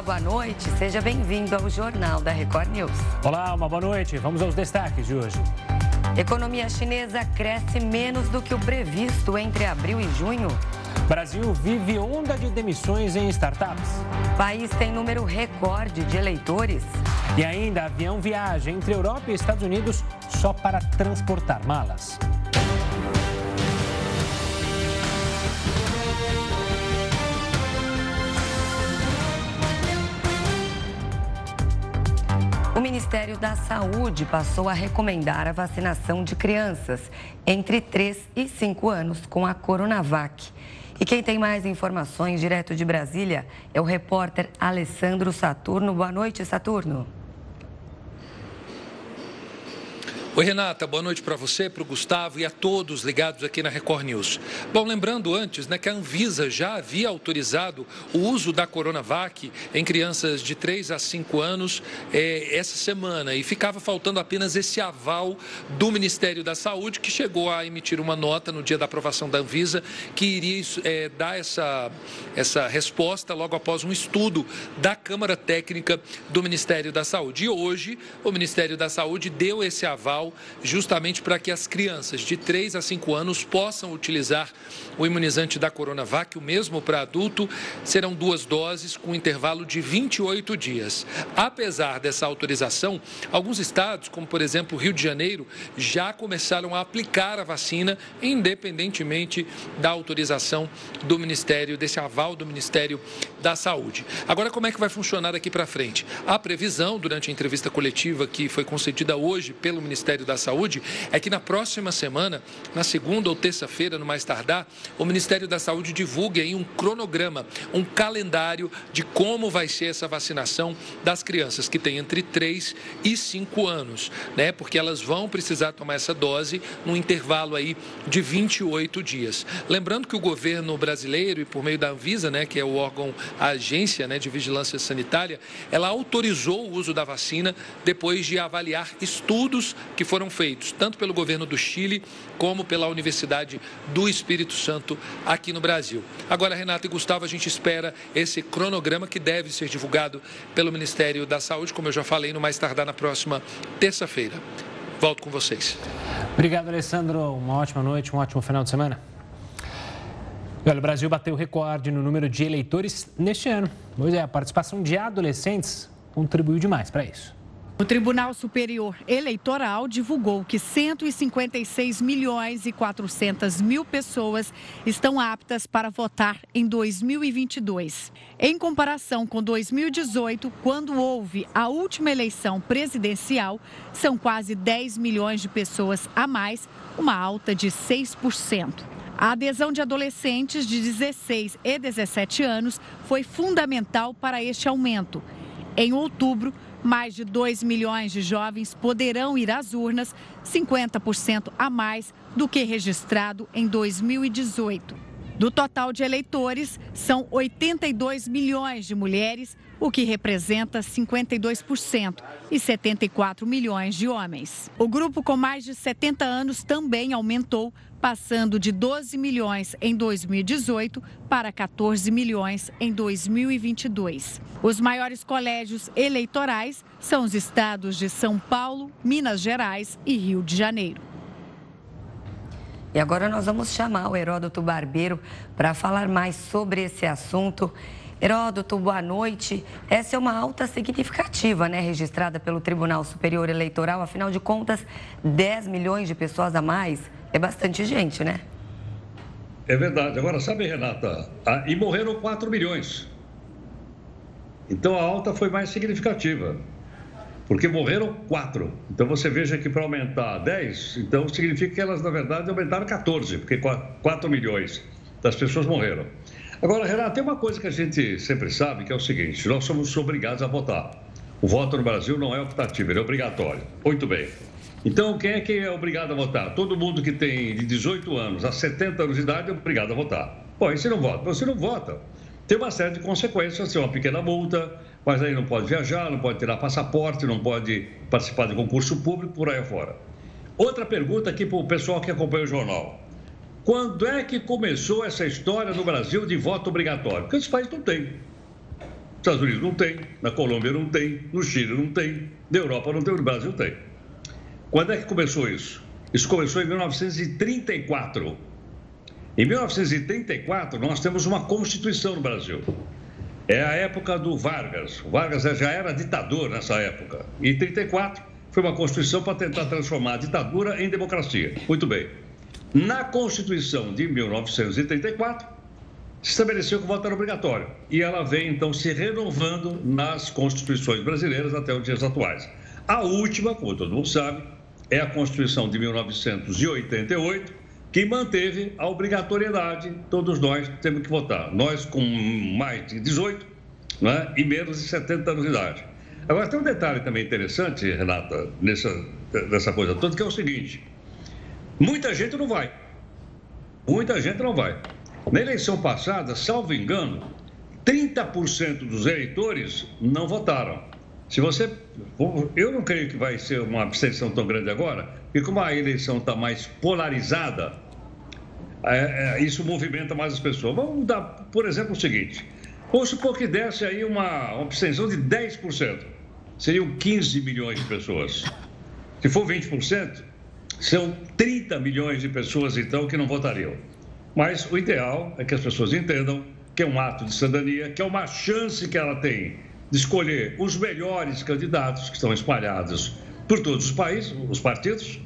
Olá, boa noite. Seja bem-vindo ao Jornal da Record News. Olá, uma boa noite. Vamos aos destaques de hoje. Economia chinesa cresce menos do que o previsto entre abril e junho. Brasil vive onda de demissões em startups. País tem número recorde de eleitores. E ainda, avião viaja entre Europa e Estados Unidos só para transportar malas. O Ministério da Saúde passou a recomendar a vacinação de crianças entre 3 e 5 anos com a Coronavac. E quem tem mais informações direto de Brasília é o repórter Alessandro Saturno. Boa noite, Saturno. Oi, Renata, boa noite para você, para o Gustavo e a todos ligados aqui na Record News. Bom, lembrando antes né, que a Anvisa já havia autorizado o uso da Coronavac em crianças de 3 a 5 anos eh, essa semana e ficava faltando apenas esse aval do Ministério da Saúde, que chegou a emitir uma nota no dia da aprovação da Anvisa que iria eh, dar essa, essa resposta logo após um estudo da Câmara Técnica do Ministério da Saúde. E hoje, o Ministério da Saúde deu esse aval justamente para que as crianças de 3 a 5 anos possam utilizar o imunizante da Coronavac, o mesmo para adulto, serão duas doses com intervalo de 28 dias. Apesar dessa autorização, alguns estados, como por exemplo o Rio de Janeiro, já começaram a aplicar a vacina, independentemente da autorização do Ministério, desse aval do Ministério da Saúde. Agora, como é que vai funcionar aqui para frente? A previsão, durante a entrevista coletiva que foi concedida hoje pelo Ministério Ministério da Saúde é que na próxima semana, na segunda ou terça-feira, no mais tardar, o Ministério da Saúde divulgue aí um cronograma, um calendário de como vai ser essa vacinação das crianças que têm entre 3 e 5 anos, né? Porque elas vão precisar tomar essa dose num intervalo aí de 28 dias. Lembrando que o governo brasileiro e por meio da Anvisa, né, que é o órgão, a agência, né, de vigilância sanitária, ela autorizou o uso da vacina depois de avaliar estudos que foram feitos tanto pelo governo do Chile como pela Universidade do Espírito Santo aqui no Brasil. Agora, Renato e Gustavo, a gente espera esse cronograma que deve ser divulgado pelo Ministério da Saúde, como eu já falei, no mais tardar na próxima terça-feira. Volto com vocês. Obrigado, Alessandro. Uma ótima noite, um ótimo final de semana. Olha, o Brasil bateu recorde no número de eleitores neste ano. Pois é, a participação de adolescentes contribuiu demais para isso. O Tribunal Superior Eleitoral divulgou que 156 milhões e 400 mil pessoas estão aptas para votar em 2022. Em comparação com 2018, quando houve a última eleição presidencial, são quase 10 milhões de pessoas a mais, uma alta de 6%. A adesão de adolescentes de 16 e 17 anos foi fundamental para este aumento. Em outubro, mais de 2 milhões de jovens poderão ir às urnas, 50% a mais do que registrado em 2018. Do total de eleitores, são 82 milhões de mulheres, o que representa 52%, e 74 milhões de homens. O grupo com mais de 70 anos também aumentou, passando de 12 milhões em 2018 para 14 milhões em 2022. Os maiores colégios eleitorais são os estados de São Paulo, Minas Gerais e Rio de Janeiro. E agora nós vamos chamar o Heródoto Barbeiro para falar mais sobre esse assunto. Heródoto, boa noite. Essa é uma alta significativa, né, registrada pelo Tribunal Superior Eleitoral. Afinal de contas, 10 milhões de pessoas a mais é bastante gente, né? É verdade. Agora, sabe, Renata, e morreram 4 milhões. Então a alta foi mais significativa, porque morreram 4. Então você veja que para aumentar 10, então significa que elas, na verdade, aumentaram 14, porque 4 milhões das pessoas morreram. Agora, Renata, tem uma coisa que a gente sempre sabe, que é o seguinte: nós somos obrigados a votar. O voto no Brasil não é optativo, ele é obrigatório. Muito bem. Então, quem é que é obrigado a votar? Todo mundo que tem de 18 anos a 70 anos de idade é obrigado a votar. Bom, e se não vota? Você não vota. Tem uma série de consequências, tem uma pequena multa, mas aí não pode viajar, não pode tirar passaporte, não pode participar de concurso público, por aí afora. Outra pergunta aqui para o pessoal que acompanha o jornal. Quando é que começou essa história no Brasil de voto obrigatório? Porque esse país não tem. Estados Unidos não tem, na Colômbia não tem, no Chile não tem, na Europa não tem, no Brasil tem. Quando é que começou isso? Isso começou em 1934. Em 1934, nós temos uma Constituição no Brasil. É a época do Vargas. O Vargas já era ditador nessa época. E em 34 foi uma Constituição para tentar transformar a ditadura em democracia. Muito bem. Na Constituição de 1934, se estabeleceu que o voto era obrigatório. E ela vem, então, se renovando nas constituições brasileiras até os dias atuais. A última, como todo mundo sabe, é a Constituição de 1988, que manteve a obrigatoriedade, todos nós temos que votar. Nós com mais de 18 né, e menos de 70 anos de idade. Agora, tem um detalhe também interessante, Renata, nessa, nessa coisa toda, que é o seguinte: muita gente não vai. Muita gente não vai. Na eleição passada, salvo engano, 30% dos eleitores não votaram. Se você. Eu não creio que vai ser uma abstenção tão grande agora, porque como a eleição está mais polarizada, é, é, isso movimenta mais as pessoas. Vamos dar, por exemplo, o seguinte: vamos supor que desse aí uma, uma abstenção de 10%, seriam 15 milhões de pessoas. Se for 20%, são 30 milhões de pessoas, então, que não votariam. Mas o ideal é que as pessoas entendam que é um ato de cidadania, que é uma chance que ela tem de escolher os melhores candidatos que estão espalhados por todos os países, os partidos,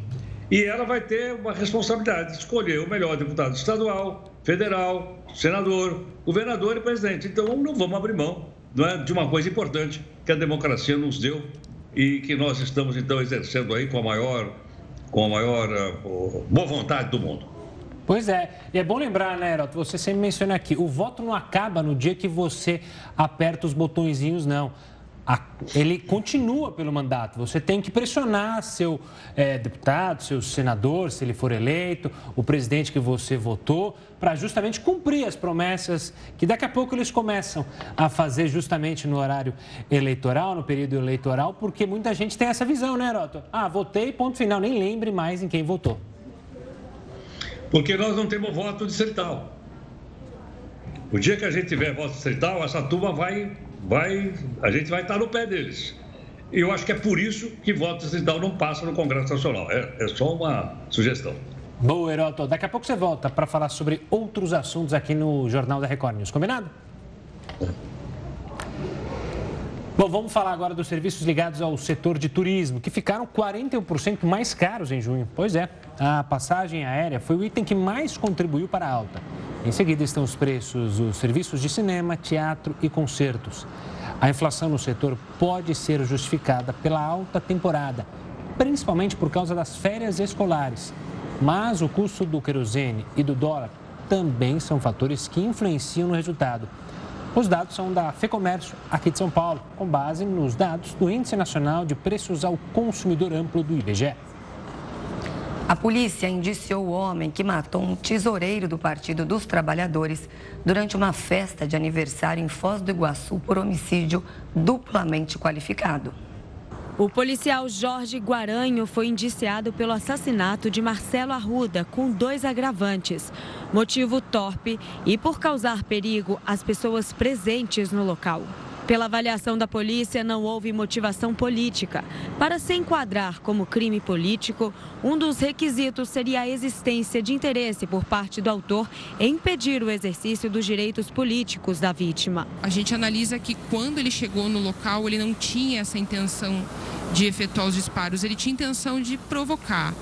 e ela vai ter uma responsabilidade de escolher o melhor deputado estadual, federal, senador, governador e presidente. Então não vamos abrir mão é, de uma coisa importante que a democracia nos deu e que nós estamos então exercendo aí com a maior, com a maior uh, boa vontade do mundo. Pois é, e é bom lembrar, né, Heroto, você sempre menciona aqui, o voto não acaba no dia que você aperta os botõezinhos, não. Ele continua pelo mandato. Você tem que pressionar seu é, deputado, seu senador, se ele for eleito, o presidente que você votou, para justamente cumprir as promessas que daqui a pouco eles começam a fazer justamente no horário eleitoral, no período eleitoral, porque muita gente tem essa visão, né, Heroto? Ah, votei, ponto final, nem lembre mais em quem votou porque nós não temos voto distrital. O dia que a gente tiver voto distrital, essa turma vai, vai, a gente vai estar no pé deles. E eu acho que é por isso que voto distrital não passa no Congresso Nacional. É, é só uma sugestão. Boa, Heroto. Daqui a pouco você volta para falar sobre outros assuntos aqui no Jornal da Record News. Combinado? É. Bom, vamos falar agora dos serviços ligados ao setor de turismo, que ficaram 41% mais caros em junho. Pois é, a passagem aérea foi o item que mais contribuiu para a alta. Em seguida estão os preços dos serviços de cinema, teatro e concertos. A inflação no setor pode ser justificada pela alta temporada, principalmente por causa das férias escolares. Mas o custo do querosene e do dólar também são fatores que influenciam no resultado. Os dados são da FEComércio, aqui de São Paulo, com base nos dados do Índice Nacional de Preços ao Consumidor Amplo do IBGE. A polícia indiciou o homem que matou um tesoureiro do Partido dos Trabalhadores durante uma festa de aniversário em Foz do Iguaçu por homicídio duplamente qualificado. O policial Jorge Guaranho foi indiciado pelo assassinato de Marcelo Arruda com dois agravantes. Motivo torpe e por causar perigo às pessoas presentes no local. Pela avaliação da polícia, não houve motivação política. Para se enquadrar como crime político, um dos requisitos seria a existência de interesse por parte do autor em impedir o exercício dos direitos políticos da vítima. A gente analisa que quando ele chegou no local, ele não tinha essa intenção de efetuar os disparos, ele tinha intenção de provocar.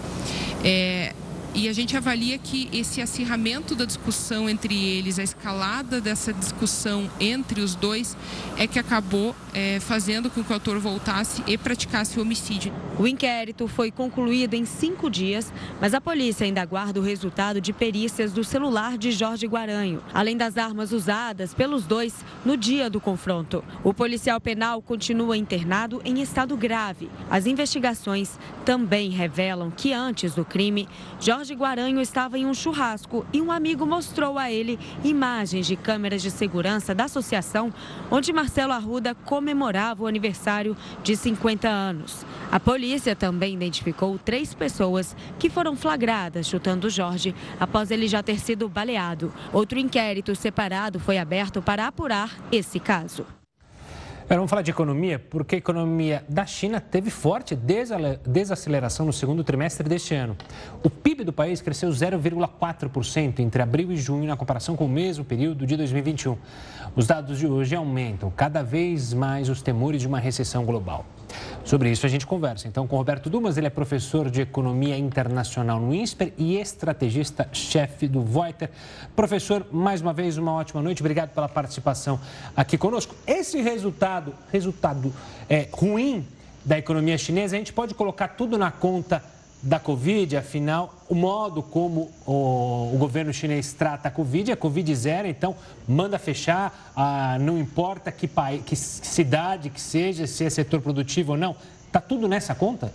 É, e a gente avalia que esse acirramento da discussão entre eles, a escalada dessa discussão entre os dois, é que acabou é, fazendo com que o autor voltasse e praticasse o homicídio. O inquérito foi concluído em cinco dias, mas a polícia ainda aguarda o resultado de perícias do celular de Jorge Guaranho, além das armas usadas pelos dois no dia do confronto. O policial penal continua internado em estado grave. As investigações também revelam que antes do crime, Jorge Jorge Guaranho estava em um churrasco e um amigo mostrou a ele imagens de câmeras de segurança da associação onde Marcelo Arruda comemorava o aniversário de 50 anos. A polícia também identificou três pessoas que foram flagradas chutando Jorge após ele já ter sido baleado. Outro inquérito separado foi aberto para apurar esse caso. Agora vamos falar de economia, porque a economia da China teve forte desaceleração no segundo trimestre deste ano. O PIB do país cresceu 0,4% entre abril e junho, na comparação com o mesmo período de 2021. Os dados de hoje aumentam cada vez mais os temores de uma recessão global. Sobre isso a gente conversa então com Roberto Dumas, ele é professor de Economia Internacional no INSPER e estrategista-chefe do Voiter. Professor, mais uma vez uma ótima noite, obrigado pela participação aqui conosco. Esse resultado, resultado é, ruim da economia chinesa, a gente pode colocar tudo na conta da Covid, afinal, o modo como o, o, governo chinês trata a Covid é Covid zero, então manda fechar, ah, não importa que, país, que cidade que seja, se é setor produtivo ou não, está tudo nessa conta?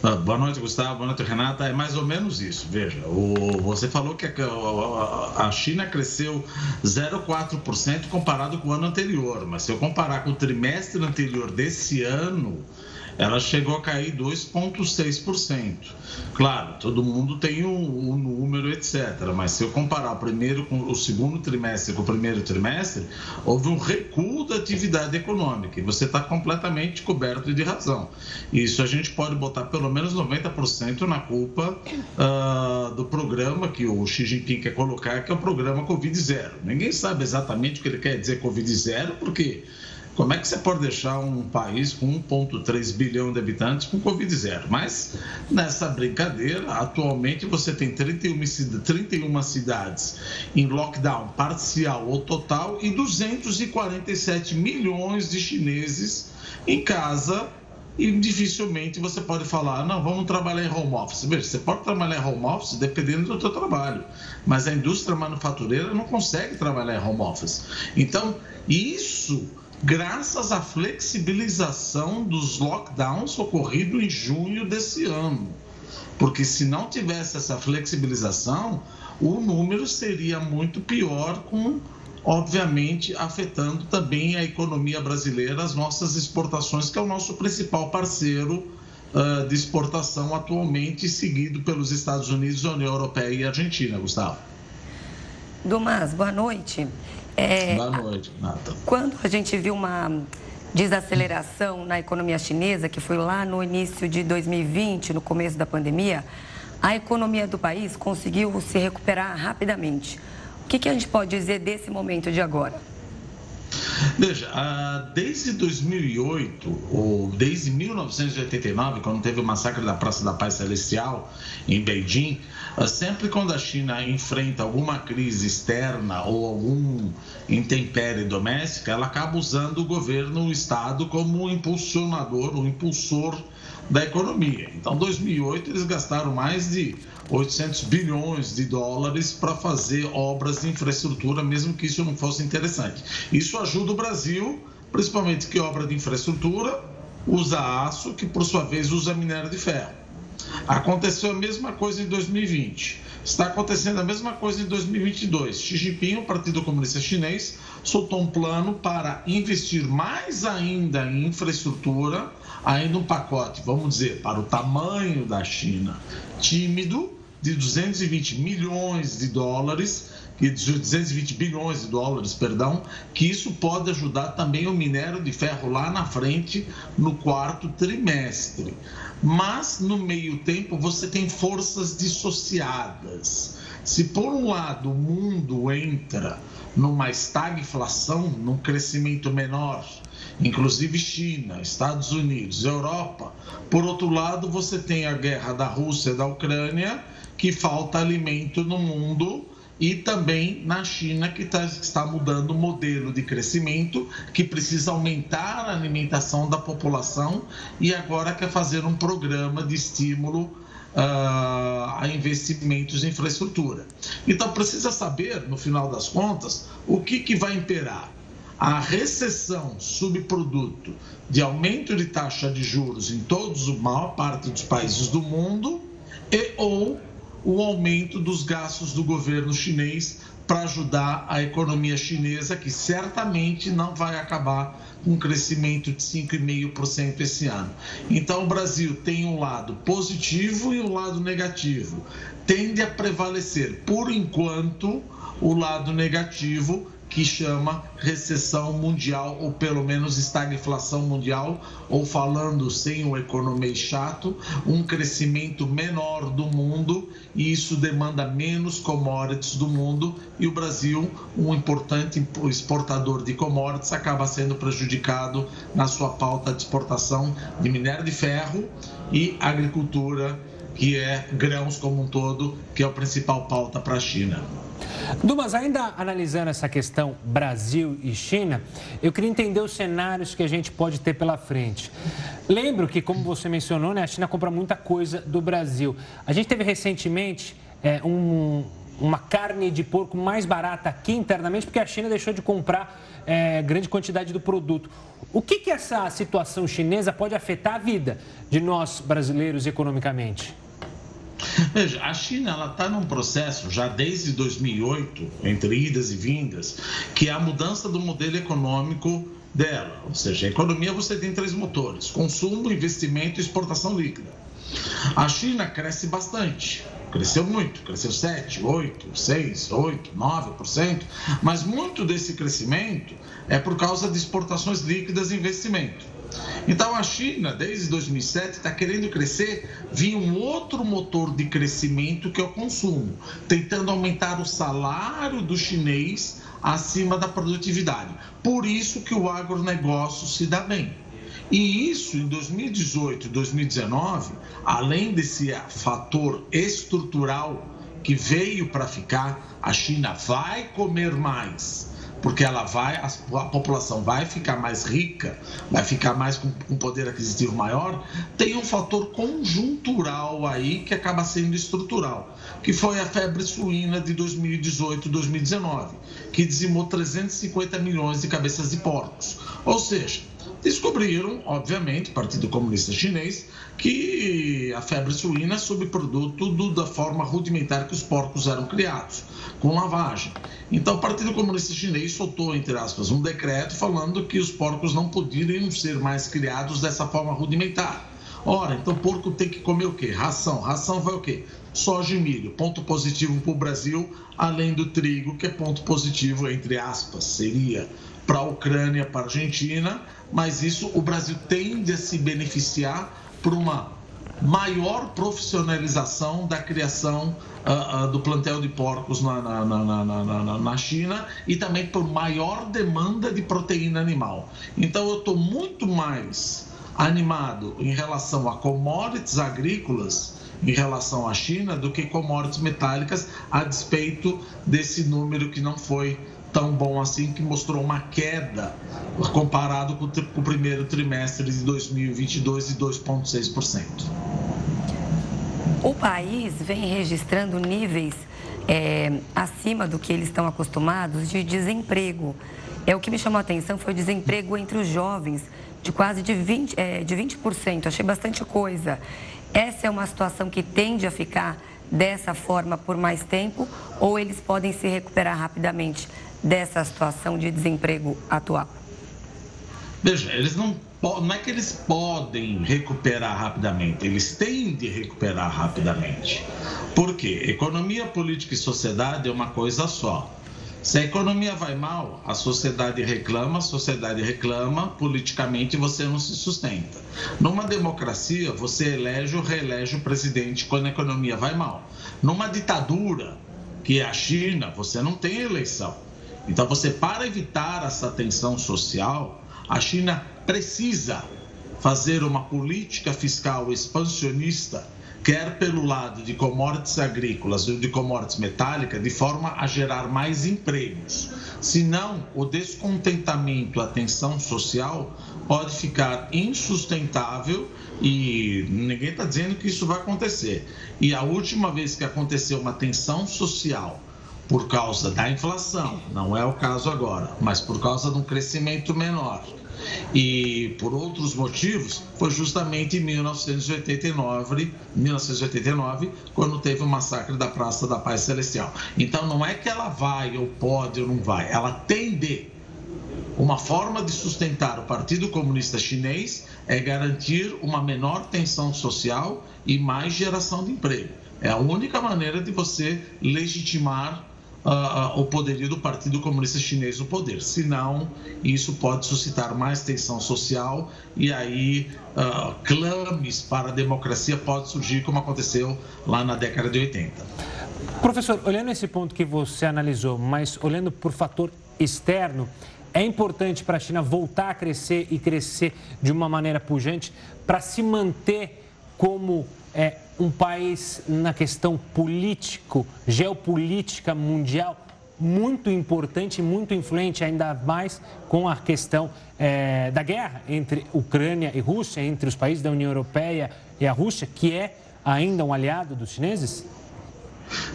Ah, boa noite, Gustavo. Boa noite, Renata. É mais ou menos isso. Veja, o, você falou que a, a China cresceu 0,4% comparado com o ano anterior, mas se eu comparar com o trimestre anterior desse ano, ela chegou a cair 2,6%. Claro, todo mundo tem o um, um número, etc. Mas se eu comparar o primeiro com o segundo trimestre com o primeiro trimestre, houve um recuo da atividade econômica. E você está completamente coberto de razão. Isso a gente pode botar pelo menos 90% na culpa uh, do programa que o Xi Jinping quer colocar, que é o programa Covid Zero. Ninguém sabe exatamente o que ele quer dizer Covid Zero, porque como é que você pode deixar um país com 1,3 bilhão de habitantes com Covid zero? Mas nessa brincadeira, atualmente você tem 31, 31 cidades em lockdown parcial ou total e 247 milhões de chineses em casa e dificilmente você pode falar, não, vamos trabalhar em home office. Veja, você pode trabalhar em home office dependendo do seu trabalho, mas a indústria manufatureira não consegue trabalhar em home office. Então, isso graças à flexibilização dos lockdowns ocorrido em junho desse ano. Porque se não tivesse essa flexibilização, o número seria muito pior, com obviamente afetando também a economia brasileira, as nossas exportações, que é o nosso principal parceiro uh, de exportação atualmente, seguido pelos Estados Unidos, União Europeia e Argentina, Gustavo. Dumas, boa noite. É, Boa noite, Nata. Quando a gente viu uma desaceleração na economia chinesa, que foi lá no início de 2020, no começo da pandemia, a economia do país conseguiu se recuperar rapidamente. O que, que a gente pode dizer desse momento de agora? Veja, desde 2008, ou desde 1989, quando teve o massacre da Praça da Paz Celestial em Beijing, sempre quando a China enfrenta alguma crise externa ou algum intempérie doméstica, ela acaba usando o governo, o Estado, como um impulsionador, um impulsor da economia. Então, em 2008, eles gastaram mais de 800 bilhões de dólares para fazer obras de infraestrutura, mesmo que isso não fosse interessante. Isso ajuda o Brasil, principalmente que obra de infraestrutura usa aço, que por sua vez usa minério de ferro. Aconteceu a mesma coisa em 2020. Está acontecendo a mesma coisa em 2022. Xi Jinping, o Partido Comunista Chinês, soltou um plano para investir mais ainda em infraestrutura, ainda um pacote, vamos dizer, para o tamanho da China, tímido, de 220 milhões de dólares, de 220 bilhões de dólares, perdão, que isso pode ajudar também o minério de ferro lá na frente no quarto trimestre. Mas no meio tempo você tem forças dissociadas. Se por um lado o mundo entra numa estagflação, num crescimento menor, inclusive China, Estados Unidos, Europa, por outro lado você tem a guerra da Rússia e da Ucrânia que falta alimento no mundo e também na China, que tá, está mudando o modelo de crescimento, que precisa aumentar a alimentação da população e agora quer fazer um programa de estímulo uh, a investimentos em infraestrutura. Então, precisa saber, no final das contas, o que, que vai imperar. A recessão subproduto de aumento de taxa de juros em todos, a maior parte dos países do mundo, e ou o aumento dos gastos do governo chinês para ajudar a economia chinesa, que certamente não vai acabar com um crescimento de 5,5% esse ano. Então, o Brasil tem um lado positivo e um lado negativo. Tende a prevalecer, por enquanto, o lado negativo, que chama recessão mundial, ou pelo menos estagflação mundial, ou falando sem o economês chato, um crescimento menor do mundo, e isso demanda menos commodities do mundo, e o Brasil, um importante exportador de commodities, acaba sendo prejudicado na sua pauta de exportação de minério de ferro e agricultura, que é grãos como um todo, que é a principal pauta para a China. Dumas, ainda analisando essa questão Brasil e China, eu queria entender os cenários que a gente pode ter pela frente. Lembro que, como você mencionou, né, a China compra muita coisa do Brasil. A gente teve recentemente é, um, uma carne de porco mais barata aqui internamente, porque a China deixou de comprar é, grande quantidade do produto. O que, que essa situação chinesa pode afetar a vida de nós brasileiros economicamente? Veja, a China está num processo já desde 2008, entre idas e vindas, que é a mudança do modelo econômico dela. Ou seja, a economia você tem três motores: consumo, investimento e exportação líquida. A China cresce bastante, cresceu muito, cresceu 7, 8, 6, 8, 9%, mas muito desse crescimento é por causa de exportações líquidas e investimento. Então a China, desde 2007, está querendo crescer via um outro motor de crescimento que é o consumo, tentando aumentar o salário do chinês acima da produtividade. Por isso que o agronegócio se dá bem. E isso em 2018 e 2019, além desse fator estrutural que veio para ficar, a China vai comer mais porque ela vai, a, a, população vai ficar mais rica, vai ficar mais com, com poder aquisitivo maior, tem um fator conjuntural aí que acaba sendo estrutural, que foi a febre suína de 2018-2019, que dizimou 350 milhões de cabeças de porcos. Ou seja, descobriram, obviamente, Partido Comunista Chinês, que a febre suína é subproduto do, da forma rudimentar que os porcos eram criados, com lavagem. Então, o Partido Comunista Chinês soltou, entre aspas, um decreto falando que os porcos não poderiam ser mais criados dessa forma rudimentar. Ora, então o porco tem que comer o quê? Ração. Ração vai o quê? Soja e milho. Ponto positivo para o Brasil, além do trigo, que é ponto positivo, entre aspas, seria para a Ucrânia, para a Argentina, mas isso o Brasil tende a se beneficiar por uma maior profissionalização da criação uh, uh, do plantel de porcos na, na, na, na, China e também por maior demanda de proteína animal. Então eu estou muito mais animado em relação a commodities agrícolas em relação à China do que commodities metálicas, a despeito desse número que não foi tão bom assim, que mostrou uma queda comparado com o primeiro trimestre de 2022 de 2,6%. O país vem registrando níveis é, acima do que eles estão acostumados de desemprego. É o que me chamou a atenção foi o desemprego entre os jovens de quase de 20%. É, de 20%. Achei bastante coisa. Essa é uma situação que tende a ficar dessa forma por mais tempo ou eles podem se recuperar rapidamente dessa situação de desemprego atual? Veja, eles não, não é que eles podem recuperar rapidamente, eles têm de recuperar rapidamente. Por quê? Economia, política e sociedade é uma coisa só. Se a economia vai mal, a sociedade reclama, a sociedade reclama, politicamente você não se sustenta. Numa democracia, você elege ou reelege o presidente quando a economia vai mal. Numa ditadura, que é a China, você não tem eleição. Então, você, para evitar essa tensão social, a China precisa fazer uma política fiscal expansionista, quer pelo lado de commodities agrícolas ou de commodities metálicas, de forma a gerar mais empregos. Senão, o descontentamento, a tensão social pode ficar insustentável e ninguém está dizendo que isso vai acontecer. E a última vez que aconteceu uma tensão social por causa da inflação, não é o caso agora, mas por causa de um crescimento menor e por outros motivos, foi justamente em 1989, 1989, quando teve o massacre da Praça da Paz Celestial. Então não é que ela vai ou pode ou não vai, ela tem de. Uma forma de sustentar o Partido Comunista Chinês é garantir uma menor tensão social e mais geração de emprego. É a única maneira de você legitimar uh, o poderio do Partido Comunista Chinês no poder. Senão, isso pode suscitar mais tensão social e aí uh, clames para a democracia pode surgir, como aconteceu lá na década de 80. Professor, olhando esse ponto que você analisou, mas olhando por fator externo, é importante para a China voltar a crescer e crescer de uma maneira pujante para se manter como é, um país na questão político, geopolítica mundial muito importante, muito influente, ainda mais com a questão é, da guerra entre Ucrânia e Rússia, entre os países da União Europeia e a Rússia, que é ainda um aliado dos chineses?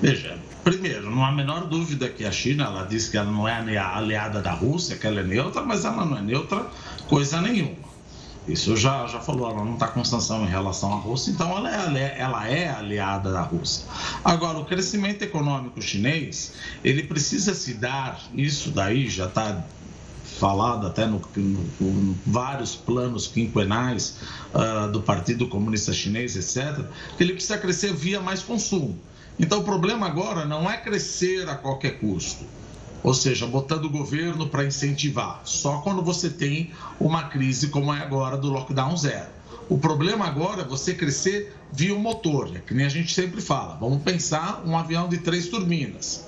Veja, primeiro, não há a menor dúvida que a China, ela diz que ela não é aliada da Rússia, que ela é neutra, mas ela não é neutra coisa nenhuma. Isso já, já falou, ela não está com sanção em relação à Rússia, então ela é, ela é aliada da Rússia. Agora, o crescimento econômico chinês, ele precisa se dar, isso daí já está falado até no, no, no, vários planos quinquenais uh, do Partido Comunista Chinês, etc., ele precisa crescer via mais consumo. Então, o problema agora não é crescer a qualquer custo ou seja, botando o governo para incentivar, só quando você tem uma crise como é agora do lockdown zero. O problema agora é você crescer via o motor, é que nem a gente sempre fala. Vamos pensar um avião de três turbinas.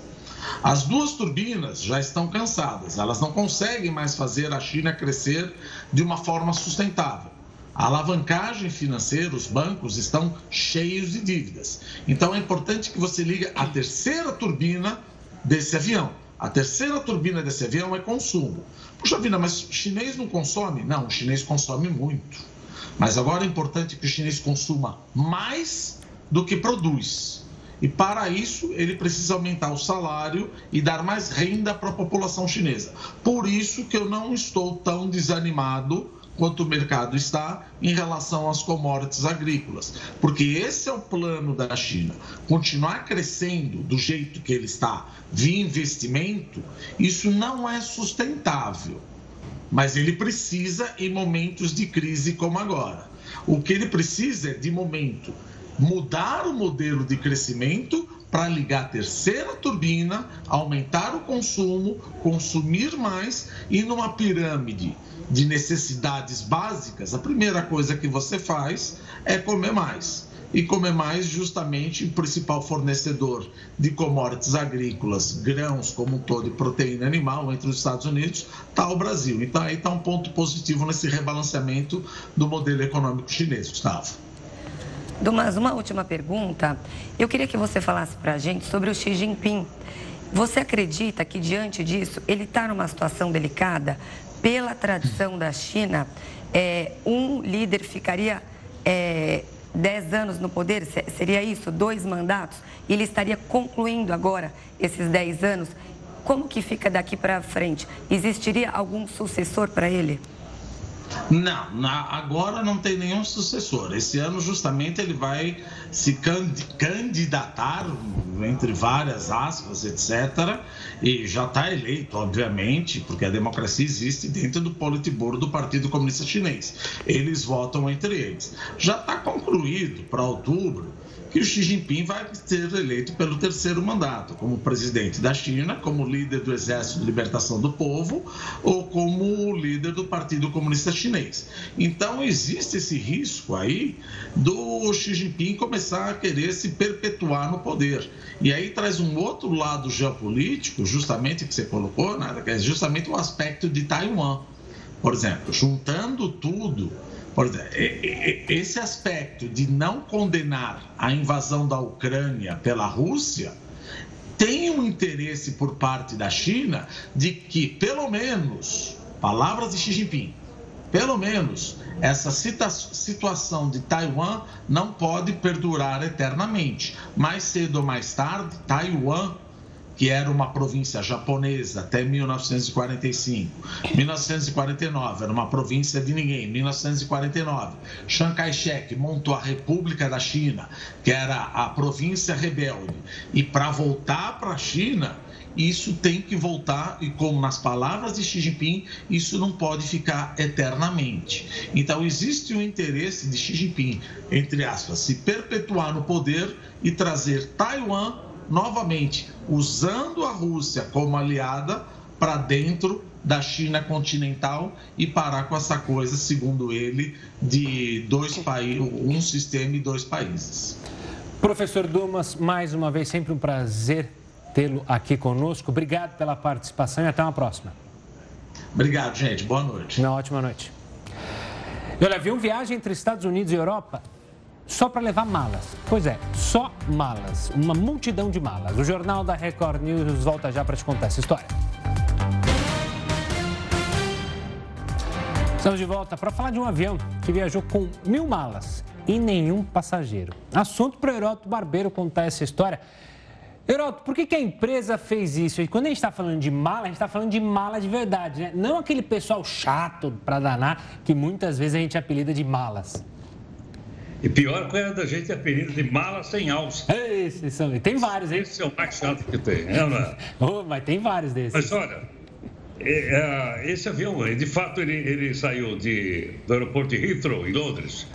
As duas turbinas já estão cansadas, elas não conseguem mais fazer a China crescer de uma forma sustentável. A alavancagem financeira, os bancos estão cheios de dívidas. Então é importante que você ligue a terceira turbina desse avião. A terceira turbina desse avião é consumo. Puxa vida, mas chinês não consome? Não, o chinês consome muito. Mas agora é importante que o chinês consuma mais do que produz. E para isso, ele precisa aumentar o salário e dar mais renda para a população chinesa. Por isso que eu não estou tão desanimado quanto o mercado está em relação às commodities agrícolas. Porque esse é o plano da China. Continuar crescendo do jeito que ele está, via investimento, isso não é sustentável. Mas ele precisa em momentos de crise como agora. O que ele precisa é, de momento, mudar o modelo de crescimento para ligar a terceira turbina, aumentar o consumo, consumir mais e numa pirâmide de necessidades básicas, a primeira coisa que você faz é comer mais. E comer mais, justamente, o principal fornecedor de commodities agrícolas, grãos como um todo e proteína animal entre os Estados Unidos, está o Brasil. Então, aí está um ponto positivo nesse rebalanceamento do modelo econômico chinês, Gustavo. Dumas, uma última pergunta. Eu queria que você falasse para a gente sobre o Xi Jinping. Você acredita que, diante disso, ele está numa situação delicada? Pela tradição da China, é, um líder ficaria é, dez anos no poder, seria isso? Dois mandatos? Ele estaria concluindo agora esses dez anos. Como que fica daqui para frente? Existiria algum sucessor para ele? Não, na, agora não tem nenhum sucessor. Esse ano, justamente, ele vai se candidatar, entre várias aspas, etc. E já está eleito, obviamente, porque a democracia existe dentro do Politburo do Partido Comunista Chinês. Eles votam entre eles. Já está concluído para outubro que o Xi Jinping vai ser eleito pelo terceiro mandato, como presidente da China, como líder do Exército de Libertação do Povo ou como líder do Partido Comunista Chinês. Então, existe esse risco aí do Xi Jinping começar a querer se perpetuar no poder. E aí traz um outro lado geopolítico, justamente que você colocou, né, que é justamente o aspecto de Taiwan. Por exemplo, juntando tudo esse aspecto de não condenar a invasão da Ucrânia pela Rússia tem um interesse por parte da China de que, pelo menos, palavras de Xi Jinping, pelo menos essa situação de Taiwan não pode perdurar eternamente. Mais cedo ou mais tarde, Taiwan que era uma província japonesa até 1945. 1949 era uma província de ninguém. 1949, Chiang Kai-shek montou a República da China, que era a província rebelde. E para voltar para a China, isso tem que voltar, e como nas palavras de Xi Jinping, isso não pode ficar eternamente. Então, existe o um interesse de Xi Jinping, entre aspas, se perpetuar no poder e trazer Taiwan novamente usando a Rússia como aliada para dentro da China continental e parar com essa coisa, segundo ele, de dois países, um sistema e dois países. Professor Dumas, mais uma vez, sempre um prazer tê-lo aqui conosco. Obrigado pela participação e até uma próxima. Obrigado, gente. Boa noite. Uma ótima noite. E olha, viu viagem entre Estados Unidos e Europa só para levar malas. Pois é, só malas. Uma multidão de malas. O Jornal da Record News volta já para te contar essa história. Estamos de volta para falar de um avião que viajou com mil malas e nenhum passageiro. Assunto para o Heródoto Barbeiro contar essa história. Heroto, por que, que, a empresa fez isso? E quando a gente está falando de mala, a gente está falando de mala de verdade, né? Não aquele pessoal chato para danar que muitas vezes a gente apelida de malas. E pior que é da gente apelida de mala sem alça. Esses são, tem vários, hein? Esse é o mais chato que tem, é, não é? oh, mas tem vários desses. Mas olha, é, é, esse avião, de fato, ele, ele saiu de, do aeroporto de Heathrow, em Londres,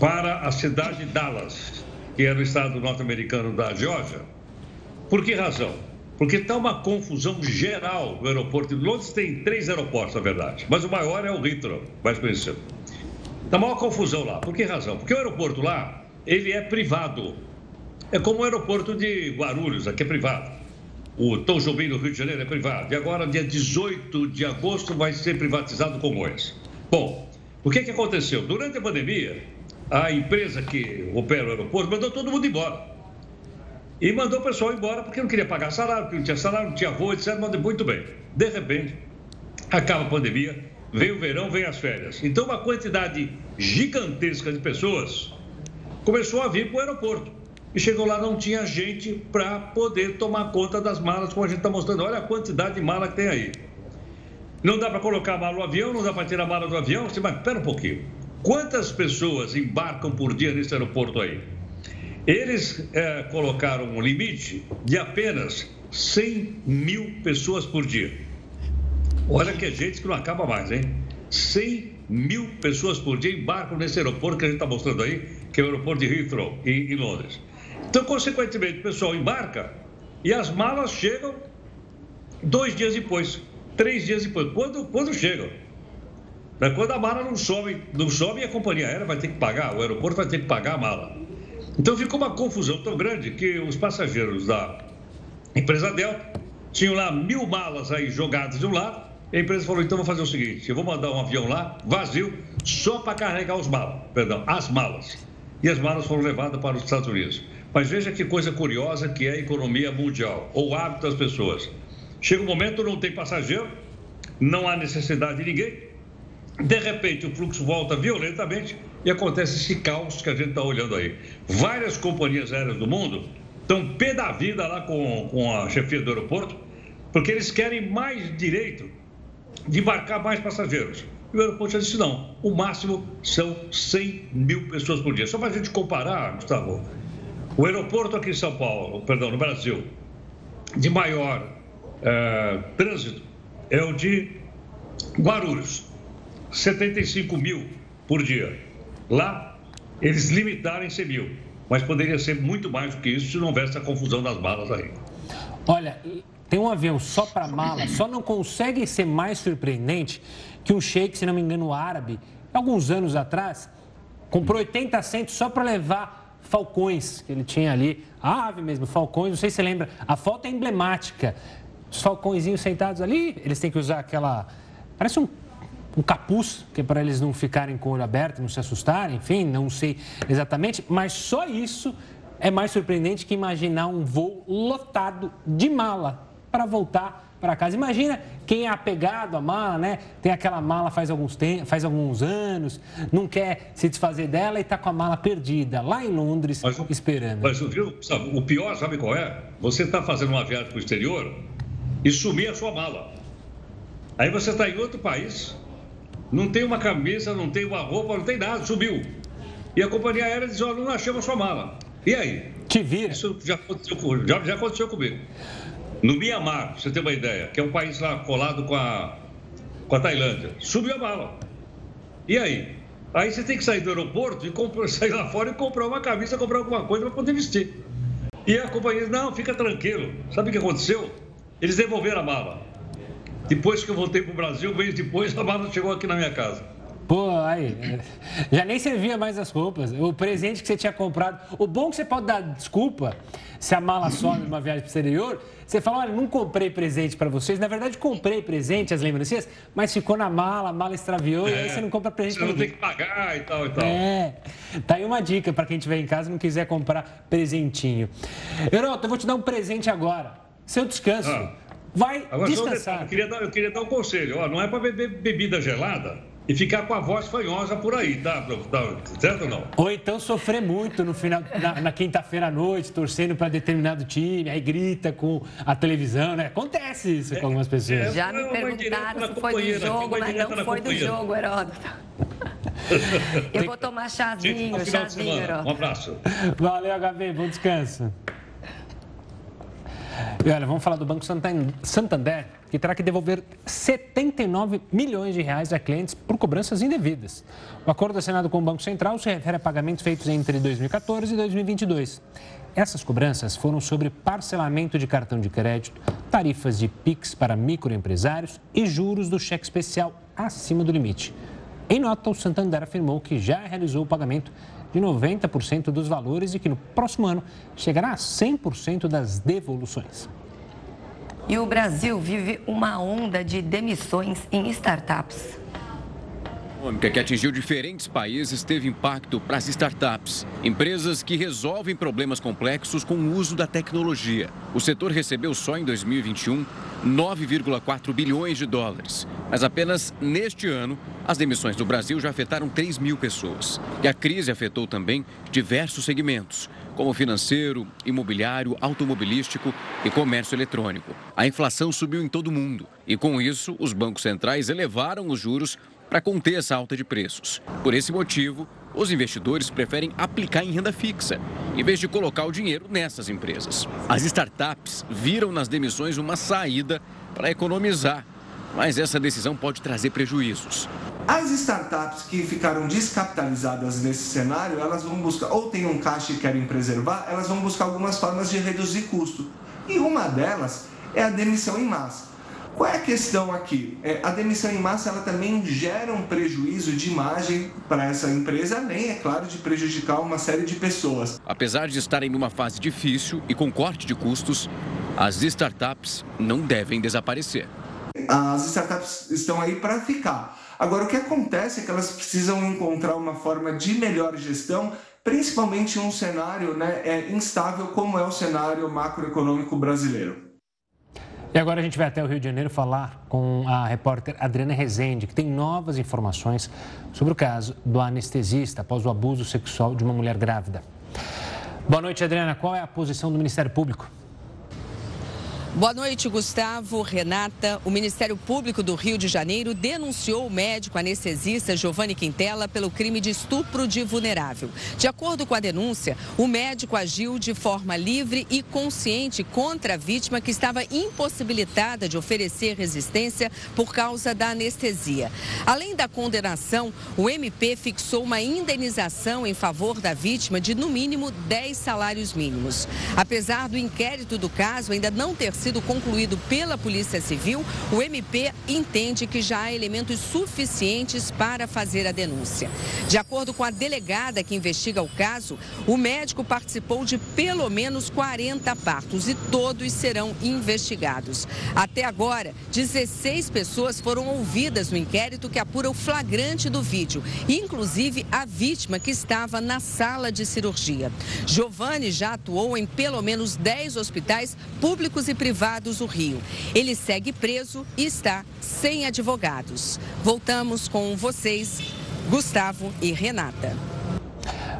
para a cidade de Dallas, que é no estado norte-americano da Geórgia por que razão? Porque está uma confusão geral no aeroporto. de Londres tem três aeroportos, na verdade, mas o maior é o Heathrow, mais conhecido. Está maior confusão lá. Por que razão? Porque o aeroporto lá, ele é privado. É como o aeroporto de Guarulhos, aqui é privado. O Tom Jobim do Rio de Janeiro é privado. E agora, dia 18 de agosto, vai ser privatizado esse. Bom, o que, que aconteceu? Durante a pandemia, a empresa que opera o aeroporto mandou todo mundo embora. E mandou o pessoal embora porque não queria pagar salário, porque não tinha salário, não tinha voo, etc. Mandou muito bem. De repente, acaba a pandemia, vem o verão, vem as férias. Então, uma quantidade gigantesca de pessoas começou a vir para o aeroporto. E chegou lá, não tinha gente para poder tomar conta das malas, como a gente está mostrando. Olha a quantidade de mala que tem aí. Não dá para colocar a mala no avião, não dá para tirar a mala do avião. Você, mas espera um pouquinho. Quantas pessoas embarcam por dia nesse aeroporto aí? Eles é, colocaram um limite de apenas 100 mil pessoas por dia. Olha que é gente que não acaba mais, hein? 100 mil pessoas por dia embarcam nesse aeroporto que a gente está mostrando aí, que é o aeroporto de Heathrow, em, em Londres. Então, consequentemente, o pessoal embarca e as malas chegam dois dias depois, três dias depois. Quando, quando chegam? Quando a mala não sobe, não sobe, a companhia aérea vai ter que pagar, o aeroporto vai ter que pagar a mala. Então ficou uma confusão tão grande que os passageiros da empresa Delta tinham lá mil malas aí jogadas de um lado. A empresa falou: então vou fazer o seguinte, eu vou mandar um avião lá, vazio, só para carregar os malas, perdão, as malas. E as malas foram levadas para os Estados Unidos. Mas veja que coisa curiosa que é a economia mundial, ou o hábito das pessoas. Chega um momento, não tem passageiro, não há necessidade de ninguém, de repente o fluxo volta violentamente e acontece esse caos que a gente está olhando aí. Várias companhias aéreas do mundo estão pé da vida lá com, com a chefia do aeroporto, porque eles querem mais direito de embarcar mais passageiros. E o aeroporto já disse não, o máximo são 100 mil pessoas por dia. Só para a gente comparar, Gustavo, o aeroporto aqui em São Paulo, perdão, no Brasil, de maior é, trânsito é o de Guarulhos. 75 mil por dia. Lá, eles limitaram em 100 mil, mas poderia ser muito mais do que isso se não houvesse a confusão das malas aí. Olha, tem um avião só para mala, só não consegue ser mais surpreendente que um sheik, se não me engano, árabe, alguns anos atrás, comprou 80 centos só para levar falcões que ele tinha ali, a ave mesmo, falcões, não sei se você lembra, a foto é emblemática. Os falcõezinhos sentados ali, eles têm que usar aquela. Parece um um capuz, que é para eles não ficarem com o olho aberto, não se assustarem, enfim, não sei exatamente, mas só isso é mais surpreendente que imaginar um voo lotado de mala para voltar para casa. Imagina quem é apegado à mala, né? Tem aquela mala faz alguns, tem... faz alguns anos, não quer se desfazer dela e está com a mala perdida lá em Londres mas, esperando. Mas viu, sabe, o pior, sabe qual é? Você está fazendo uma viagem para o exterior e sumir a sua mala. Aí você está em outro país, não tem uma camisa, não tem uma roupa, não tem nada, subiu. E a companhia aérea diz: Olha, não achamos sua mala. E aí? Te vira. Isso já aconteceu, já, já aconteceu comigo. No Mianmar, pra você ter uma ideia, que é um país lá colado com a, com a Tailândia, subiu a mala. E aí? Aí você tem que sair do aeroporto e comprar, sair lá fora e comprar uma camisa, comprar alguma coisa para poder vestir. E a companhia disse, não, fica tranquilo. Sabe o que aconteceu? Eles devolveram a mala. Depois que eu voltei para o Brasil, um mês depois, a mala chegou aqui na minha casa. Pô, aí, já nem servia mais as roupas. O presente que você tinha comprado. O bom é que você pode dar desculpa se a mala some numa viagem para o exterior. Você fala, olha, não comprei presente para vocês. Na verdade, comprei presente, as lembrancinhas, mas ficou na mala, a mala extraviou é, e aí é, você não compra presente para. Você não tem que pagar e tal e tal. É, tá aí uma dica para quem estiver em casa e não quiser comprar presentinho. Heroto, eu vou te dar um presente agora. Seu descanso. Ah. Vai Agora, descansar. Eu queria, dar, eu queria dar um conselho. Ó, não é para beber bebida gelada e ficar com a voz fanhosa por aí, tá? tá certo ou não? Ou então sofrer muito no final, na, na quinta-feira à noite, torcendo para determinado time, aí grita com a televisão, né? Acontece isso é, com algumas pessoas. É, Já me perguntaram se foi do jogo, mas não foi do jogo, Heródoto. Eu vou tomar chazinho, chazinho, Heródoto. Um abraço. Valeu, HB, bom descanso. E olha, vamos falar do Banco Santander, que terá que devolver 79 milhões de reais a clientes por cobranças indevidas. O acordo assinado com o Banco Central se refere a pagamentos feitos entre 2014 e 2022. Essas cobranças foram sobre parcelamento de cartão de crédito, tarifas de PIX para microempresários e juros do cheque especial acima do limite. Em nota, o Santander afirmou que já realizou o pagamento de 90% dos valores e que no próximo ano chegará a 100% das devoluções. E o Brasil vive uma onda de demissões em startups econômica que atingiu diferentes países teve impacto para as startups, empresas que resolvem problemas complexos com o uso da tecnologia. O setor recebeu só em 2021 9,4 bilhões de dólares. Mas apenas neste ano, as demissões do Brasil já afetaram 3 mil pessoas. E a crise afetou também diversos segmentos, como financeiro, imobiliário, automobilístico e comércio eletrônico. A inflação subiu em todo o mundo e, com isso, os bancos centrais elevaram os juros para conter essa alta de preços. Por esse motivo, os investidores preferem aplicar em renda fixa, em vez de colocar o dinheiro nessas empresas. As startups viram nas demissões uma saída para economizar, mas essa decisão pode trazer prejuízos. As startups que ficaram descapitalizadas nesse cenário, elas vão buscar, ou têm um caixa e querem preservar, elas vão buscar algumas formas de reduzir custo. E uma delas é a demissão em massa. Qual é a questão aqui? É, a demissão em massa ela também gera um prejuízo de imagem para essa empresa, além, é claro, de prejudicar uma série de pessoas. Apesar de estarem numa fase difícil e com corte de custos, as startups não devem desaparecer. As startups estão aí para ficar. Agora, o que acontece é que elas precisam encontrar uma forma de melhor gestão, principalmente em um cenário né, é, instável como é o cenário macroeconômico brasileiro. E agora a gente vai até o Rio de Janeiro falar com a repórter Adriana Rezende, que tem novas informações sobre o caso do anestesista após o abuso sexual de uma mulher grávida. Boa noite, Adriana. Qual é a posição do Ministério Público? Boa noite, Gustavo, Renata. O Ministério Público do Rio de Janeiro denunciou o médico anestesista Giovanni Quintela pelo crime de estupro de vulnerável. De acordo com a denúncia, o médico agiu de forma livre e consciente contra a vítima que estava impossibilitada de oferecer resistência por causa da anestesia. Além da condenação, o MP fixou uma indenização em favor da vítima de no mínimo 10 salários mínimos. Apesar do inquérito do caso ainda não ter sido sido concluído pela Polícia Civil, o MP entende que já há elementos suficientes para fazer a denúncia. De acordo com a delegada que investiga o caso, o médico participou de pelo menos 40 partos e todos serão investigados. Até agora, 16 pessoas foram ouvidas no inquérito que apura o flagrante do vídeo, inclusive a vítima que estava na sala de cirurgia. Giovanni já atuou em pelo menos 10 hospitais públicos e privados Privados do Rio. Ele segue preso e está sem advogados. Voltamos com vocês, Gustavo e Renata.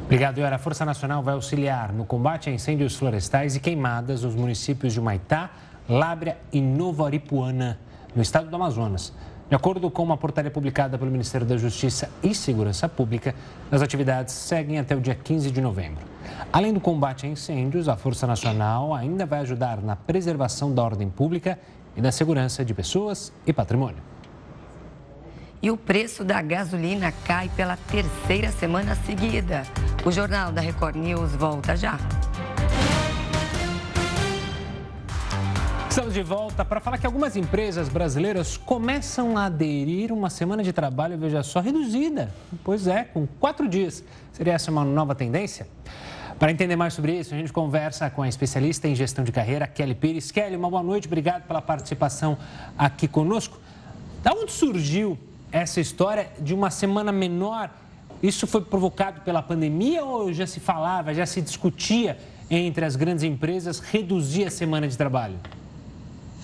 Obrigado, Yara. A Força Nacional vai auxiliar no combate a incêndios florestais e queimadas nos municípios de Maitá, Lábrea e Novo Aripuana, no estado do Amazonas. De acordo com uma portaria publicada pelo Ministério da Justiça e Segurança Pública, as atividades seguem até o dia 15 de novembro. Além do combate a incêndios, a Força Nacional ainda vai ajudar na preservação da ordem pública e da segurança de pessoas e patrimônio. E o preço da gasolina cai pela terceira semana seguida. O Jornal da Record News volta já. Estamos de volta para falar que algumas empresas brasileiras começam a aderir uma semana de trabalho, veja só, reduzida. Pois é, com quatro dias. Seria essa uma nova tendência? Para entender mais sobre isso, a gente conversa com a especialista em gestão de carreira, Kelly Pires. Kelly, uma boa noite, obrigado pela participação aqui conosco. Da onde surgiu essa história de uma semana menor? Isso foi provocado pela pandemia ou já se falava, já se discutia entre as grandes empresas reduzir a semana de trabalho?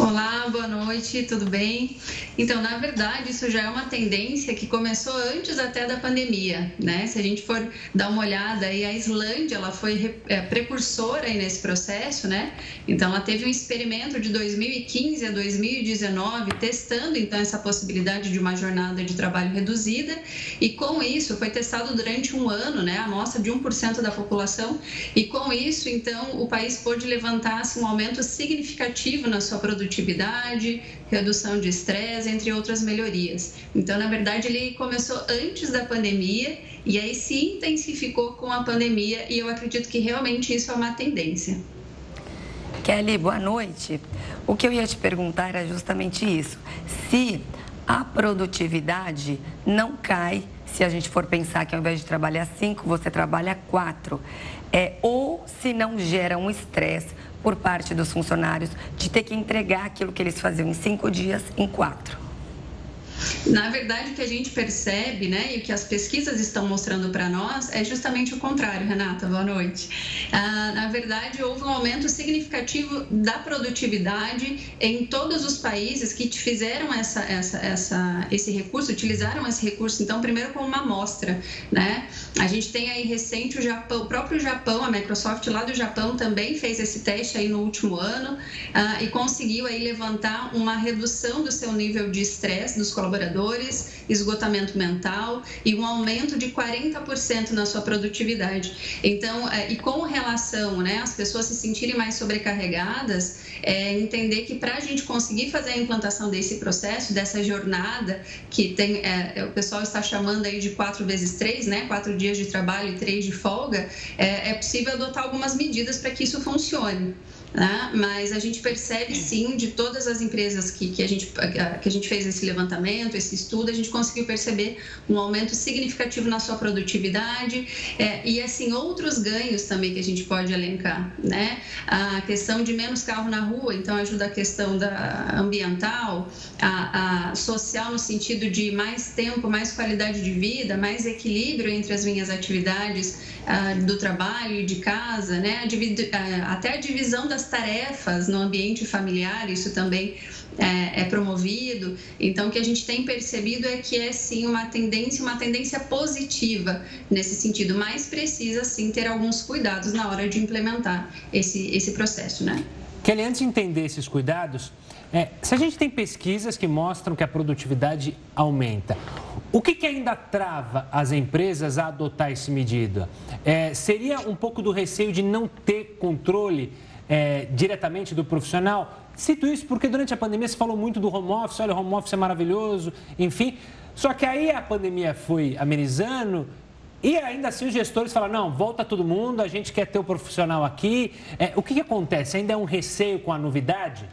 Olá, boa noite, tudo bem? Então, na verdade, isso já é uma tendência que começou antes até da pandemia, né? Se a gente for dar uma olhada aí, a Islândia, ela foi é, precursora aí nesse processo, né? Então, ela teve um experimento de 2015 a 2019 testando então essa possibilidade de uma jornada de trabalho reduzida e com isso foi testado durante um ano, né? A amostra de 1% da população e com isso, então, o país pôde levantar assim, um aumento significativo na sua produtividade, redução de estresse, entre outras melhorias. Então, na verdade, ele começou antes da pandemia e aí se intensificou com a pandemia e eu acredito que realmente isso é uma tendência. Kelly, boa noite. O que eu ia te perguntar era justamente isso. Se a produtividade não cai, se a gente for pensar que ao invés de trabalhar cinco, você trabalha quatro, é, ou se não gera um estresse por parte dos funcionários de ter que entregar aquilo que eles faziam em cinco dias em quatro. Na verdade, o que a gente percebe, né, e o que as pesquisas estão mostrando para nós é justamente o contrário, Renata. Boa noite. Ah, na verdade, houve um aumento significativo da produtividade em todos os países que fizeram essa, essa, essa, esse recurso, utilizaram esse recurso, então, primeiro como uma amostra, né? A gente tem aí recente o Japão, o próprio Japão, a Microsoft lá do Japão também fez esse teste aí no último ano ah, e conseguiu aí levantar uma redução do seu nível de estresse dos colaboradores colaboradores, esgotamento mental e um aumento de 40% na sua produtividade. Então, é, e com relação né, às pessoas se sentirem mais sobrecarregadas, é entender que para a gente conseguir fazer a implantação desse processo, dessa jornada, que tem, é, é, o pessoal está chamando aí de quatro vezes três, né, quatro dias de trabalho e três de folga, é, é possível adotar algumas medidas para que isso funcione. Né? Mas a gente percebe sim de todas as empresas que, que, a gente, que a gente fez esse levantamento, esse estudo, a gente conseguiu perceber um aumento significativo na sua produtividade é, e assim outros ganhos também que a gente pode elencar, né? A questão de menos carro na rua, então ajuda a questão da ambiental, a, a social no sentido de mais tempo, mais qualidade de vida, mais equilíbrio entre as minhas atividades uh, do trabalho e de casa, né? A, até a divisão tarefas no ambiente familiar, isso também é, é, promovido. Então, o que a gente tem percebido é que é sim uma tendência, uma tendência positiva nesse sentido, mas precisa sim ter alguns cuidados na hora de implementar esse, esse processo, né? Kelly, antes de entender esses cuidados, é, se a gente tem pesquisas que mostram que a produtividade aumenta, o que, que ainda trava as empresas a adotar esse medida? É, seria um pouco do receio de não ter controle é, diretamente do profissional? Cito isso porque durante a pandemia se falou muito do home office, olha, o home office é maravilhoso, enfim. Só que aí a pandemia foi amenizando e ainda assim os gestores falam, não, volta todo mundo, a gente quer ter o profissional aqui. É, o que, que acontece? Ainda é um receio com a novidade?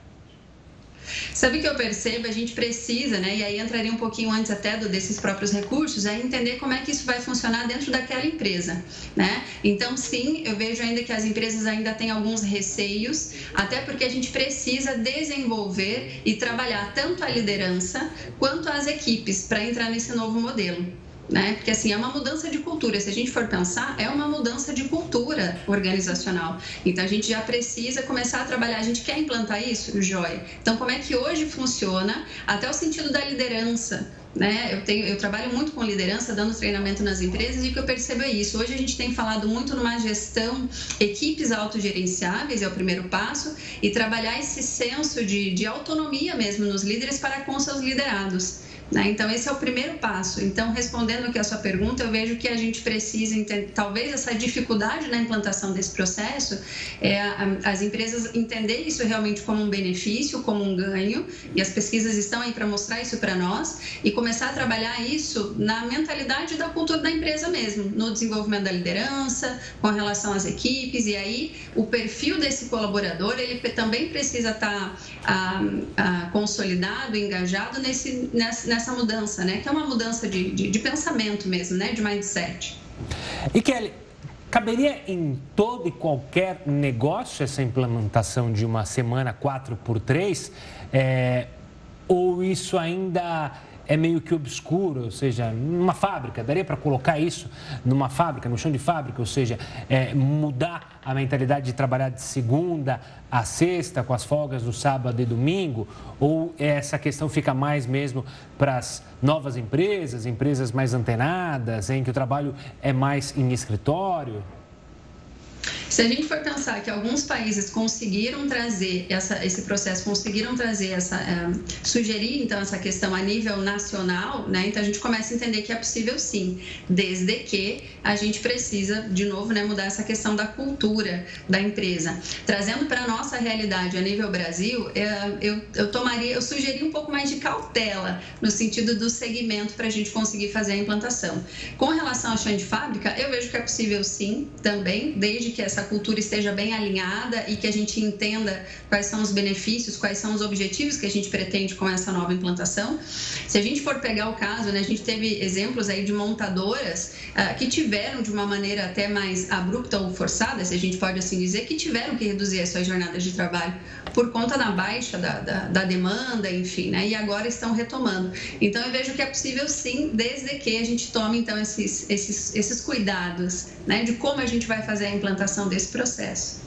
Sabe o que eu percebo? A gente precisa, né? E aí entraria um pouquinho antes até do, desses próprios recursos, é entender como é que isso vai funcionar dentro daquela empresa, né? Então, sim, eu vejo ainda que as empresas ainda têm alguns receios, até porque a gente precisa desenvolver e trabalhar tanto a liderança quanto as equipes para entrar nesse novo modelo né? Porque assim, é uma mudança de cultura. Se a gente for pensar, é uma mudança de cultura organizacional. Então a gente já precisa começar a trabalhar. A gente quer implantar isso, joia. Então como é que hoje funciona até o sentido da liderança? Né? Eu, tenho, eu trabalho muito com liderança, dando treinamento nas empresas e o que eu percebo é isso. Hoje a gente tem falado muito numa gestão, equipes autogerenciáveis é o primeiro passo, e trabalhar esse senso de, de autonomia mesmo nos líderes para com seus liderados. Né? Então, esse é o primeiro passo. Então, respondendo aqui a sua pergunta, eu vejo que a gente precisa entender, talvez essa dificuldade na implantação desse processo, é as empresas entender isso realmente como um benefício, como um ganho, e as pesquisas estão aí para mostrar isso para nós, e começar a trabalhar isso na mentalidade da cultura da empresa mesmo, no desenvolvimento da liderança, com relação às equipes, e aí o perfil desse colaborador, ele também precisa estar tá, consolidado, engajado nesse, nessa nessa mudança, né? Que é uma mudança de, de, de pensamento mesmo, né? De mindset. E Kelly, caberia em todo e qualquer negócio essa implementação de uma semana 4 por 3 é, ou isso ainda é meio que obscuro, ou seja, numa fábrica, daria para colocar isso numa fábrica, no chão de fábrica, ou seja, é, mudar a mentalidade de trabalhar de segunda a sexta, com as folgas do sábado e domingo, ou essa questão fica mais mesmo para as novas empresas, empresas mais antenadas, em que o trabalho é mais em escritório? Se a gente for pensar que alguns países conseguiram trazer essa, esse processo, conseguiram trazer essa, é, sugerir então essa questão a nível nacional, né? Então a gente começa a entender que é possível sim, desde que a gente precisa, de novo, né, mudar essa questão da cultura da empresa. Trazendo para nossa realidade a nível Brasil, é, eu, eu tomaria, eu sugeri um pouco mais de cautela no sentido do segmento para a gente conseguir fazer a implantação. Com relação ao chão de fábrica, eu vejo que é possível sim, também, desde que essa cultura esteja bem alinhada e que a gente entenda quais são os benefícios, quais são os objetivos que a gente pretende com essa nova implantação. Se a gente for pegar o caso, né, a gente teve exemplos aí de montadoras uh, que tiveram de uma maneira até mais abrupta ou forçada, se a gente pode assim dizer, que tiveram que reduzir as suas jornadas de trabalho por conta da baixa da, da, da demanda, enfim, né, e agora estão retomando. Então eu vejo que é possível sim, desde que a gente tome então esses, esses, esses cuidados né, de como a gente vai fazer a implantação desse processo.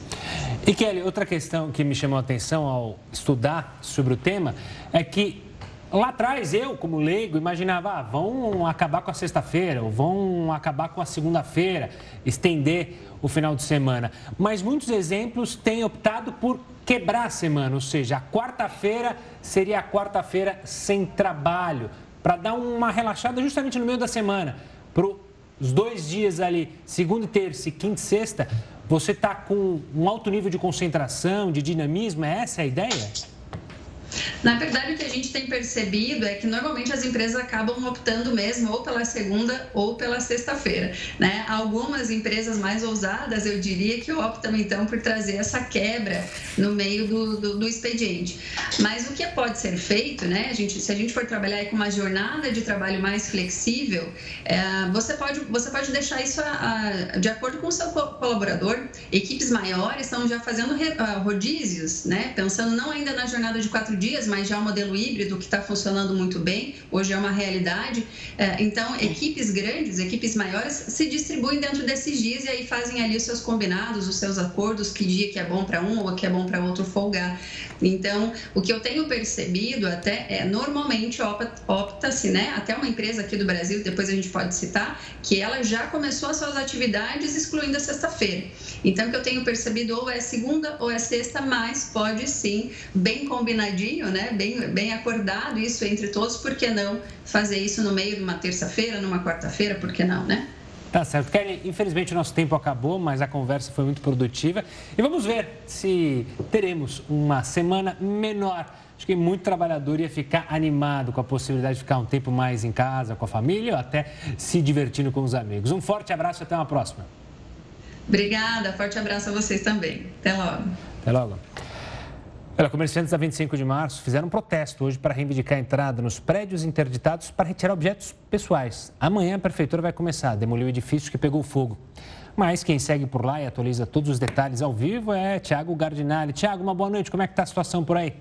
E Kelly, outra questão que me chamou a atenção ao estudar sobre o tema é que lá atrás eu, como leigo, imaginava, ah, vão acabar com a sexta-feira, ou vão acabar com a segunda-feira, estender o final de semana. Mas muitos exemplos têm optado por quebrar a semana, ou seja, a quarta-feira seria a quarta-feira sem trabalho, para dar uma relaxada justamente no meio da semana, para os dois dias ali, segunda e terça e quinta e sexta, você está com um alto nível de concentração, de dinamismo? É essa a ideia? Na verdade, o que a gente tem percebido é que normalmente as empresas acabam optando mesmo ou pela segunda ou pela sexta-feira. Né? Algumas empresas mais ousadas, eu diria, que optam então por trazer essa quebra no meio do, do, do expediente. Mas o que pode ser feito, né? A gente, se a gente for trabalhar com uma jornada de trabalho mais flexível, é, você, pode, você pode deixar isso a, a, de acordo com o seu colaborador. Equipes maiores estão já fazendo rodízios, né? pensando não ainda na jornada de quatro dias, mas já o modelo híbrido que está funcionando muito bem, hoje é uma realidade. É, então, equipes grandes, equipes maiores, se distribuem dentro desses dias e aí fazem ali os seus combinados, os seus acordos, que dia que é bom para um ou que é bom para outro folgar. Então, o que eu tenho percebido até é, normalmente opta-se, né, até uma empresa aqui do Brasil, depois a gente pode citar, que ela já começou as suas atividades excluindo a sexta-feira. Então, o que eu tenho percebido ou é segunda ou é sexta, mas pode sim, bem combinadinho, né, né, bem, bem acordado isso entre todos, por que não fazer isso no meio de uma terça-feira, numa quarta-feira, por que não, né? Tá certo. Kelly, infelizmente o nosso tempo acabou, mas a conversa foi muito produtiva. E vamos ver se teremos uma semana menor. Acho que muito trabalhador ia ficar animado com a possibilidade de ficar um tempo mais em casa, com a família ou até se divertindo com os amigos. Um forte abraço e até uma próxima. Obrigada, forte abraço a vocês também. Até logo. Até logo. Olha, comerciantes da 25 de março fizeram um protesto hoje para reivindicar a entrada nos prédios interditados para retirar objetos pessoais. Amanhã a prefeitura vai começar a demolir o edifício que pegou fogo. Mas quem segue por lá e atualiza todos os detalhes ao vivo é Tiago Gardinali. Tiago, uma boa noite. Como é que está a situação por aí?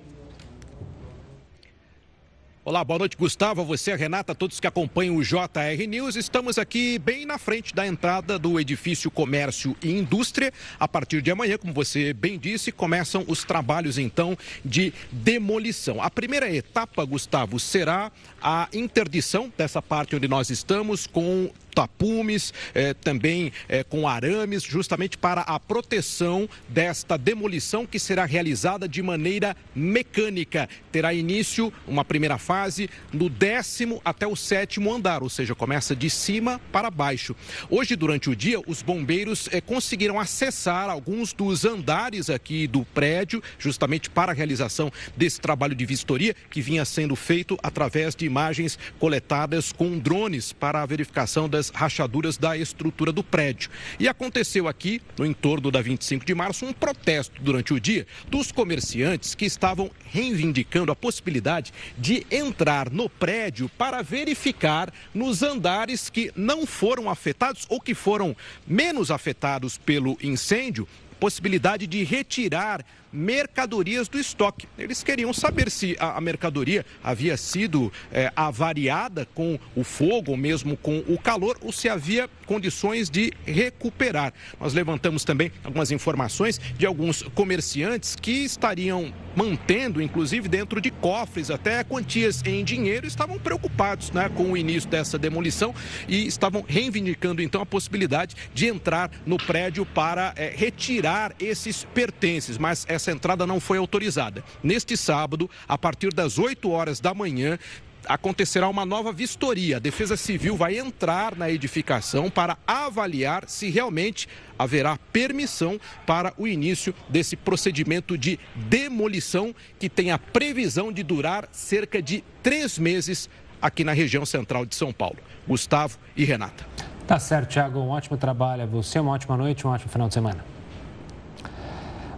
Olá, boa noite, Gustavo, você, a Renata, todos que acompanham o JR News. Estamos aqui bem na frente da entrada do edifício Comércio e Indústria. A partir de amanhã, como você bem disse, começam os trabalhos então de demolição. A primeira etapa, Gustavo, será a interdição dessa parte onde nós estamos com tapumes, é, também é, com arames, justamente para a proteção desta demolição que será realizada de maneira mecânica. Terá início uma primeira fase no décimo até o sétimo andar, ou seja, começa de cima para baixo. Hoje, durante o dia, os bombeiros é, conseguiram acessar alguns dos andares aqui do prédio, justamente para a realização desse trabalho de vistoria que vinha sendo feito através de imagens coletadas com drones para a verificação das rachaduras da estrutura do prédio. E aconteceu aqui, no entorno da 25 de março, um protesto durante o dia dos comerciantes que estavam reivindicando a possibilidade de entrar no prédio para verificar nos andares que não foram afetados ou que foram menos afetados pelo incêndio possibilidade de retirar mercadorias do estoque. Eles queriam saber se a, mercadoria havia sido é, avariada com o fogo ou mesmo com o calor ou se havia condições de recuperar. Nós levantamos também algumas informações de alguns comerciantes que estariam mantendo, inclusive dentro de cofres, até quantias em dinheiro, estavam preocupados né, com o início dessa demolição e estavam reivindicando então a possibilidade de entrar no prédio para é, retirar esses pertences. Mas essa essa entrada não foi autorizada. Neste sábado, a partir das 8 horas da manhã, acontecerá uma nova vistoria. A Defesa Civil vai entrar na edificação para avaliar se realmente haverá permissão para o início desse procedimento de demolição que tem a previsão de durar cerca de três meses aqui na região central de São Paulo. Gustavo e Renata. Tá certo, Thiago. Um ótimo trabalho a você, uma ótima noite, um ótimo final de semana.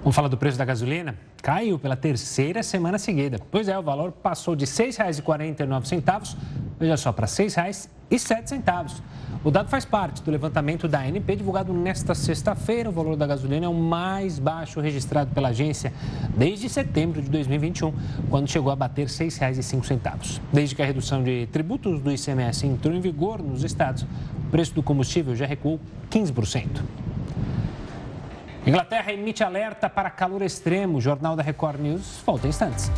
Vamos falar do preço da gasolina? Caiu pela terceira semana seguida. Pois é, o valor passou de R$ 6,49, veja só, para R$ 6,07. O dado faz parte do levantamento da ANP divulgado nesta sexta-feira. O valor da gasolina é o mais baixo registrado pela agência desde setembro de 2021, quando chegou a bater R$ 6,05. Desde que a redução de tributos do ICMS entrou em vigor nos estados, o preço do combustível já recuou 15%. Inglaterra emite alerta para calor extremo. O Jornal da Record News volta em instantes.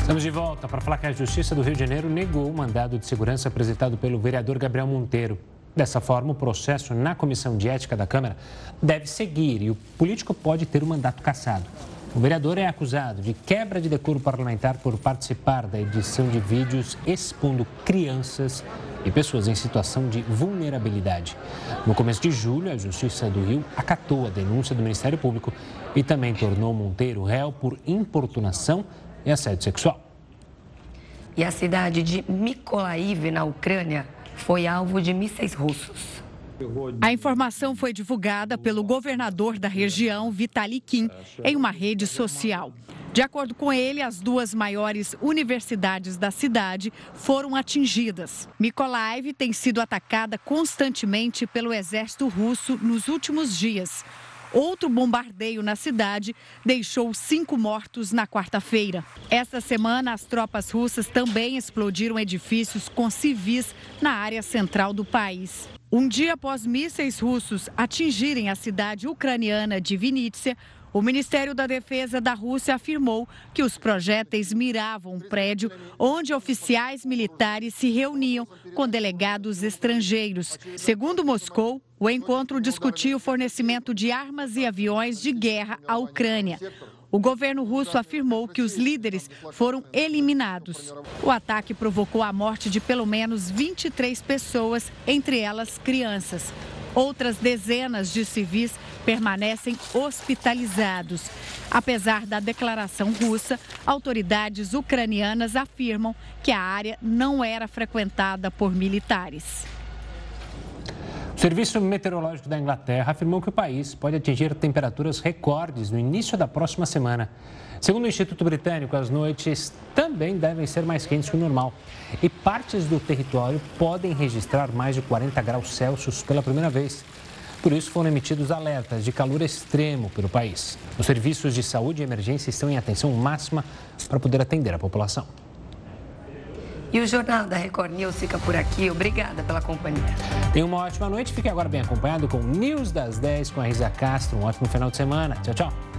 Estamos de volta para falar que a Justiça do Rio de Janeiro negou o mandado de segurança apresentado pelo vereador Gabriel Monteiro. Dessa forma, o processo na Comissão de Ética da Câmara deve seguir e o político pode ter o mandato cassado. O vereador é acusado de quebra de decoro parlamentar por participar da edição de vídeos expondo crianças e pessoas em situação de vulnerabilidade. No começo de julho, a Justiça do Rio acatou a denúncia do Ministério Público e também tornou Monteiro réu por importunação e assédio sexual. E a cidade de Mykolaiv, na Ucrânia, foi alvo de mísseis russos. A informação foi divulgada pelo governador da região, Vitali Kim, em uma rede social. De acordo com ele, as duas maiores universidades da cidade foram atingidas. Mykolaiv tem sido atacada constantemente pelo exército russo nos últimos dias. Outro bombardeio na cidade deixou cinco mortos na quarta-feira. Esta semana, as tropas russas também explodiram edifícios com civis na área central do país. Um dia após mísseis russos atingirem a cidade ucraniana de Vinnytsia, o Ministério da Defesa da Rússia afirmou que os projéteis miravam um prédio onde oficiais militares se reuniam com delegados estrangeiros. Segundo Moscou, o encontro discutiu o fornecimento de armas e aviões de guerra à Ucrânia. O governo russo afirmou que os líderes foram eliminados. O ataque provocou a morte de pelo menos 23 pessoas, entre elas crianças. Outras dezenas de civis permanecem hospitalizados. Apesar da declaração russa, autoridades ucranianas afirmam que a área não era frequentada por militares. O Serviço Meteorológico da Inglaterra afirmou que o país pode atingir temperaturas recordes no início da próxima semana. Segundo o Instituto Britânico, as noites também devem ser mais quentes que o normal. E partes do território podem registrar mais de 40 graus Celsius pela primeira vez. Por isso, foram emitidos alertas de calor extremo pelo país. Os serviços de saúde e emergência estão em atenção máxima para poder atender a população. E o Jornal da Record News fica por aqui. Obrigada pela companhia. Tenha uma ótima noite. Fique agora bem acompanhado com News das 10 com a Risa Castro. Um ótimo final de semana. Tchau, tchau.